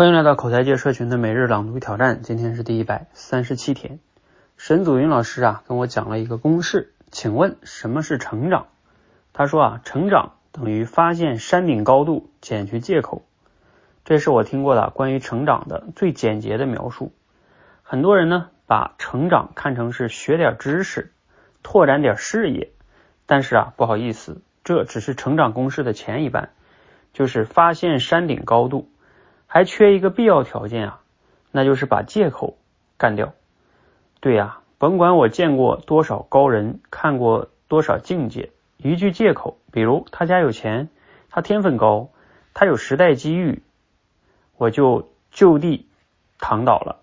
欢迎来到口才界社群的每日朗读挑战，今天是第一百三十七天。沈祖云老师啊跟我讲了一个公式，请问什么是成长？他说啊，成长等于发现山顶高度，减去借口。这是我听过的关于成长的最简洁的描述。很多人呢把成长看成是学点知识，拓展点视野，但是啊不好意思，这只是成长公式的前一半，就是发现山顶高度。还缺一个必要条件啊，那就是把借口干掉。对呀，甭管我见过多少高人，看过多少境界，一句借口，比如他家有钱，他天分高，他有时代机遇，我就就地躺倒了。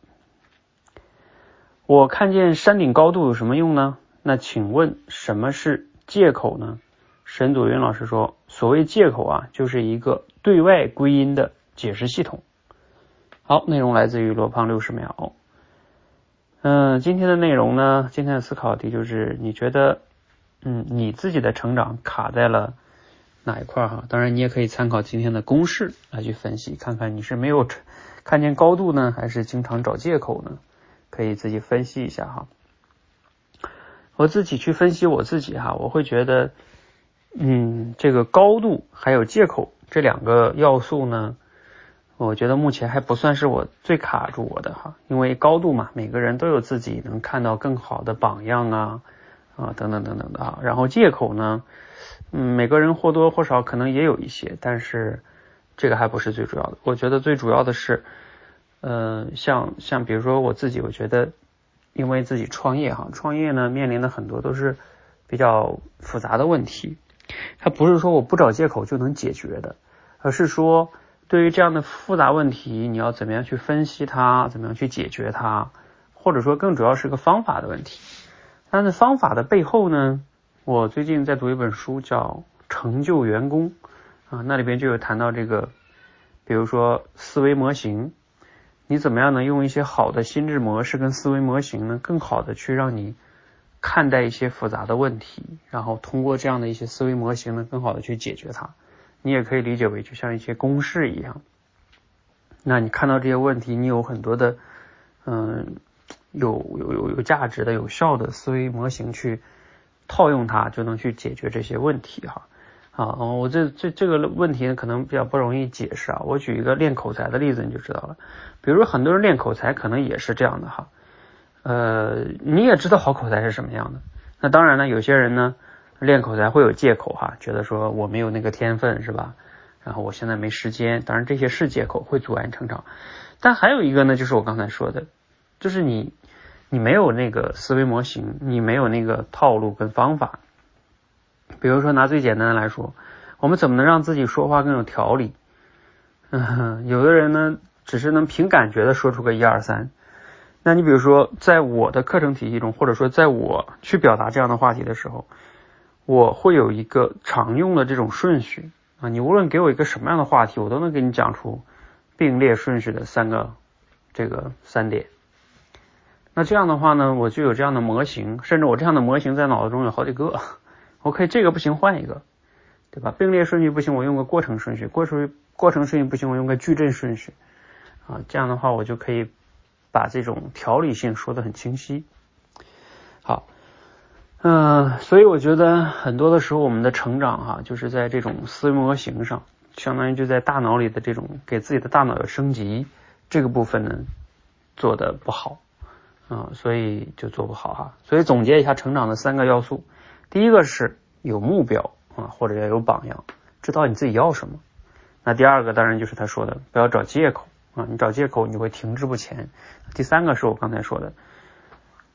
我看见山顶高度有什么用呢？那请问什么是借口呢？沈祖云老师说，所谓借口啊，就是一个对外归因的。解释系统，好，内容来自于罗胖六十秒。嗯，今天的内容呢，今天的思考题就是，你觉得，嗯，你自己的成长卡在了哪一块哈？当然，你也可以参考今天的公式来去分析，看看你是没有 看见高度呢，还是经常找借口呢？可以自己分析一下哈。我自己去分析我自己哈，我会觉得，嗯，这个高度还有借口这两个要素呢。我觉得目前还不算是我最卡住我的哈，因为高度嘛，每个人都有自己能看到更好的榜样啊啊等等等等的啊。然后借口呢，嗯，每个人或多或少可能也有一些，但是这个还不是最主要的。我觉得最主要的是，呃，像像比如说我自己，我觉得因为自己创业哈，创业呢面临的很多都是比较复杂的问题，它不是说我不找借口就能解决的，而是说。对于这样的复杂问题，你要怎么样去分析它，怎么样去解决它，或者说更主要是个方法的问题。但是方法的背后呢，我最近在读一本书叫《成就员工》啊，那里边就有谈到这个，比如说思维模型，你怎么样能用一些好的心智模式跟思维模型呢，更好的去让你看待一些复杂的问题，然后通过这样的一些思维模型呢，更好的去解决它。你也可以理解为就像一些公式一样，那你看到这些问题，你有很多的嗯有有有有价值的有效的思维模型去套用它，就能去解决这些问题哈。啊，我这这这个问题，可能比较不容易解释啊。我举一个练口才的例子，你就知道了。比如说很多人练口才，可能也是这样的哈。呃，你也知道好口才是什么样的。那当然呢，有些人呢。练口才会有借口哈，觉得说我没有那个天分是吧？然后我现在没时间，当然这些是借口，会阻碍你成长。但还有一个呢，就是我刚才说的，就是你你没有那个思维模型，你没有那个套路跟方法。比如说拿最简单的来说，我们怎么能让自己说话更有条理？嗯，有的人呢，只是能凭感觉的说出个一二三。那你比如说，在我的课程体系中，或者说在我去表达这样的话题的时候。我会有一个常用的这种顺序啊，你无论给我一个什么样的话题，我都能给你讲出并列顺序的三个这个三点。那这样的话呢，我就有这样的模型，甚至我这样的模型在脑子中有好几个。我可以这个不行换一个，对吧？并列顺序不行，我用个过程顺序；过程过程顺序不行，我用个矩阵顺序啊。这样的话，我就可以把这种条理性说的很清晰。好。嗯，所以我觉得很多的时候，我们的成长哈，就是在这种思维模型上，相当于就在大脑里的这种给自己的大脑要升级这个部分呢，做的不好啊，所以就做不好哈。所以总结一下成长的三个要素，第一个是有目标啊，或者要有榜样，知道你自己要什么。那第二个当然就是他说的，不要找借口啊，你找借口你会停滞不前。第三个是我刚才说的。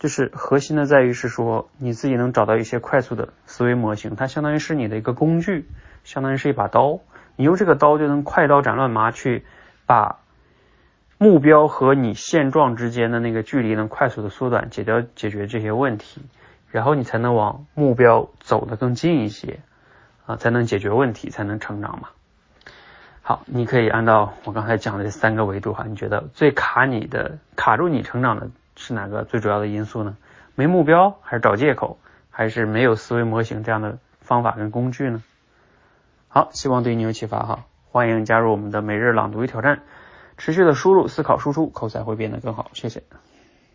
就是核心的在于是说你自己能找到一些快速的思维模型，它相当于是你的一个工具，相当于是一把刀，你用这个刀就能快刀斩乱麻去把目标和你现状之间的那个距离能快速的缩短，解掉解决这些问题，然后你才能往目标走得更近一些啊，才能解决问题，才能成长嘛。好，你可以按照我刚才讲的这三个维度哈，你觉得最卡你的卡住你成长的？是哪个最主要的因素呢？没目标，还是找借口，还是没有思维模型这样的方法跟工具呢？好，希望对你有启发哈，欢迎加入我们的每日朗读与挑战。持续的输入、思考、输出，口才会变得更好。谢谢。